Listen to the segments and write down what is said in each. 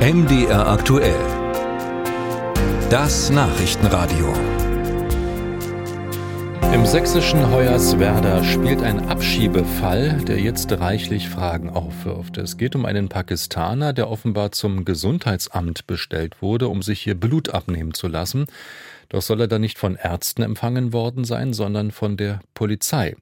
MDR aktuell. Das Nachrichtenradio. Im sächsischen Hoyerswerda spielt ein Abschiebefall, der jetzt reichlich Fragen aufwirft. Es geht um einen Pakistaner, der offenbar zum Gesundheitsamt bestellt wurde, um sich hier Blut abnehmen zu lassen. Doch soll er dann nicht von Ärzten empfangen worden sein, sondern von der Polizei.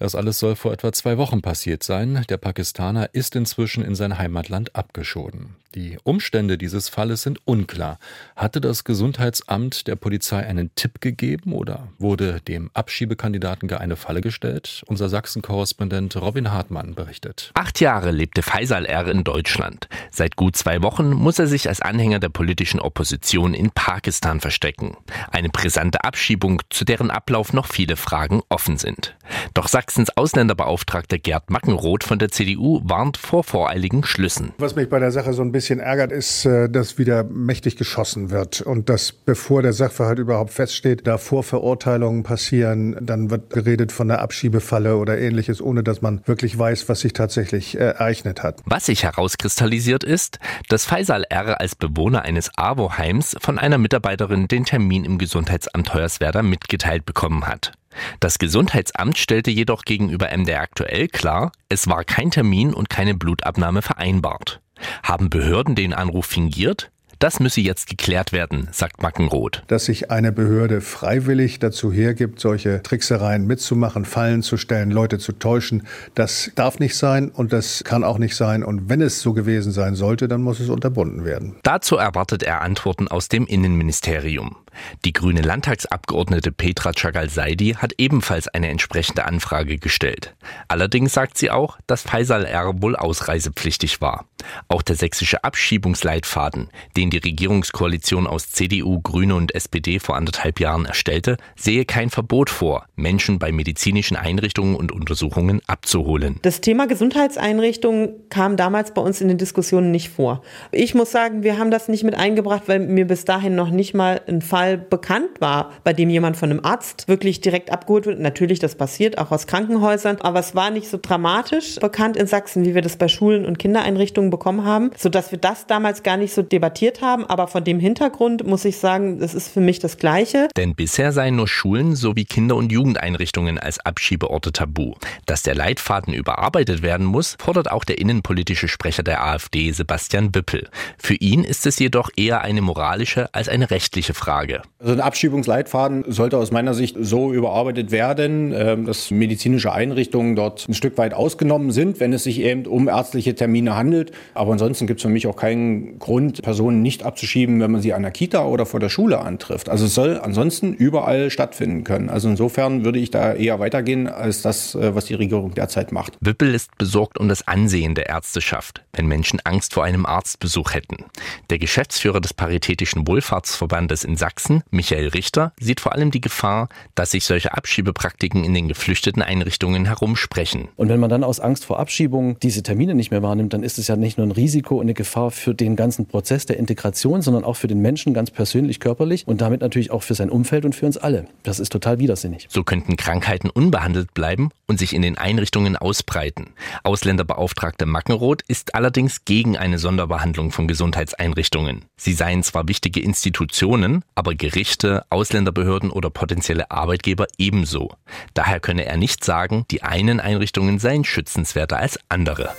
Das alles soll vor etwa zwei Wochen passiert sein. Der Pakistaner ist inzwischen in sein Heimatland abgeschoben. Die Umstände dieses Falles sind unklar. Hatte das Gesundheitsamt der Polizei einen Tipp gegeben oder wurde dem Abschiebekandidaten gar eine Falle gestellt? Unser Sachsen-Korrespondent Robin Hartmann berichtet. Acht Jahre lebte Faisal R. in Deutschland. Seit gut zwei Wochen muss er sich als Anhänger der politischen Opposition in Pakistan verstecken. Eine brisante Abschiebung, zu deren Ablauf noch viele Fragen offen sind. Doch Sachsens Ausländerbeauftragter Gerd Mackenroth von der CDU warnt vor voreiligen Schlüssen. Was mich bei der Sache so ein bisschen ärgert, ist, äh, dass wieder mächtig geschossen wird und dass bevor der Sachverhalt überhaupt feststeht, da Vorverurteilungen passieren, dann wird geredet von der Abschiebefalle oder ähnliches, ohne dass man wirklich weiß, was sich tatsächlich äh, ereignet hat. Was sich herauskristallisiert ist, dass Faisal R. als Bewohner eines AWO-Heims von einer Mitarbeiterin den Termin im Gesundheitsamt Hoyerswerda mitgeteilt bekommen hat. Das Gesundheitsamt stellte jedoch gegenüber MDR aktuell klar, es war kein Termin und keine Blutabnahme vereinbart. Haben Behörden den Anruf fingiert? Das müsse jetzt geklärt werden, sagt Mackenroth. Dass sich eine Behörde freiwillig dazu hergibt, solche Tricksereien mitzumachen, Fallen zu stellen, Leute zu täuschen, das darf nicht sein und das kann auch nicht sein. Und wenn es so gewesen sein sollte, dann muss es unterbunden werden. Dazu erwartet er Antworten aus dem Innenministerium. Die grüne Landtagsabgeordnete Petra Chagal-Saidi hat ebenfalls eine entsprechende Anfrage gestellt. Allerdings sagt sie auch, dass Faisal wohl ausreisepflichtig war. Auch der sächsische Abschiebungsleitfaden, den die Regierungskoalition aus CDU, Grüne und SPD vor anderthalb Jahren erstellte, sehe kein Verbot vor, Menschen bei medizinischen Einrichtungen und Untersuchungen abzuholen. Das Thema Gesundheitseinrichtungen kam damals bei uns in den Diskussionen nicht vor. Ich muss sagen, wir haben das nicht mit eingebracht, weil mir bis dahin noch nicht mal ein Fall bekannt war, bei dem jemand von einem Arzt wirklich direkt abgeholt wird. Natürlich, das passiert auch aus Krankenhäusern, aber es war nicht so dramatisch bekannt in Sachsen, wie wir das bei Schulen und Kindereinrichtungen bekommen haben, sodass wir das damals gar nicht so debattiert haben. Aber von dem Hintergrund muss ich sagen, das ist für mich das Gleiche. Denn bisher seien nur Schulen sowie Kinder- und Jugendeinrichtungen als Abschiebeorte tabu. Dass der Leitfaden überarbeitet werden muss, fordert auch der innenpolitische Sprecher der AfD, Sebastian Wippel. Für ihn ist es jedoch eher eine moralische als eine rechtliche Frage. Also ein Abschiebungsleitfaden sollte aus meiner Sicht so überarbeitet werden, ähm, dass medizinische Einrichtungen dort ein Stück weit ausgenommen sind, wenn es sich eben um ärztliche Termine handelt. Aber ansonsten gibt es für mich auch keinen Grund, Personen nicht abzuschieben, wenn man sie an der Kita oder vor der Schule antrifft. Also es soll ansonsten überall stattfinden können. Also insofern würde ich da eher weitergehen als das, äh, was die Regierung derzeit macht. Wippel ist besorgt um das Ansehen der Ärzteschaft, wenn Menschen Angst vor einem Arztbesuch hätten. Der Geschäftsführer des Paritätischen Wohlfahrtsverbandes in Sachsen, Michael Richter, sieht vor allem die Gefahr, dass sich solche Abschiebepraktiken in den geflüchteten Einrichtungen herumsprechen. Und wenn man dann aus Angst vor Abschiebung diese Termine nicht mehr wahrnimmt, dann ist es ja nicht nur ein Risiko und eine Gefahr für den ganzen Prozess der Integration, sondern auch für den Menschen ganz persönlich, körperlich und damit natürlich auch für sein Umfeld und für uns alle. Das ist total widersinnig. So könnten Krankheiten unbehandelt bleiben und sich in den Einrichtungen ausbreiten. Ausländerbeauftragte Mackenroth ist allerdings gegen eine Sonderbehandlung von Gesundheitseinrichtungen. Sie seien zwar wichtige Institutionen, aber Gerichte, Ausländerbehörden oder potenzielle Arbeitgeber ebenso. Daher könne er nicht sagen, die einen Einrichtungen seien schützenswerter als andere.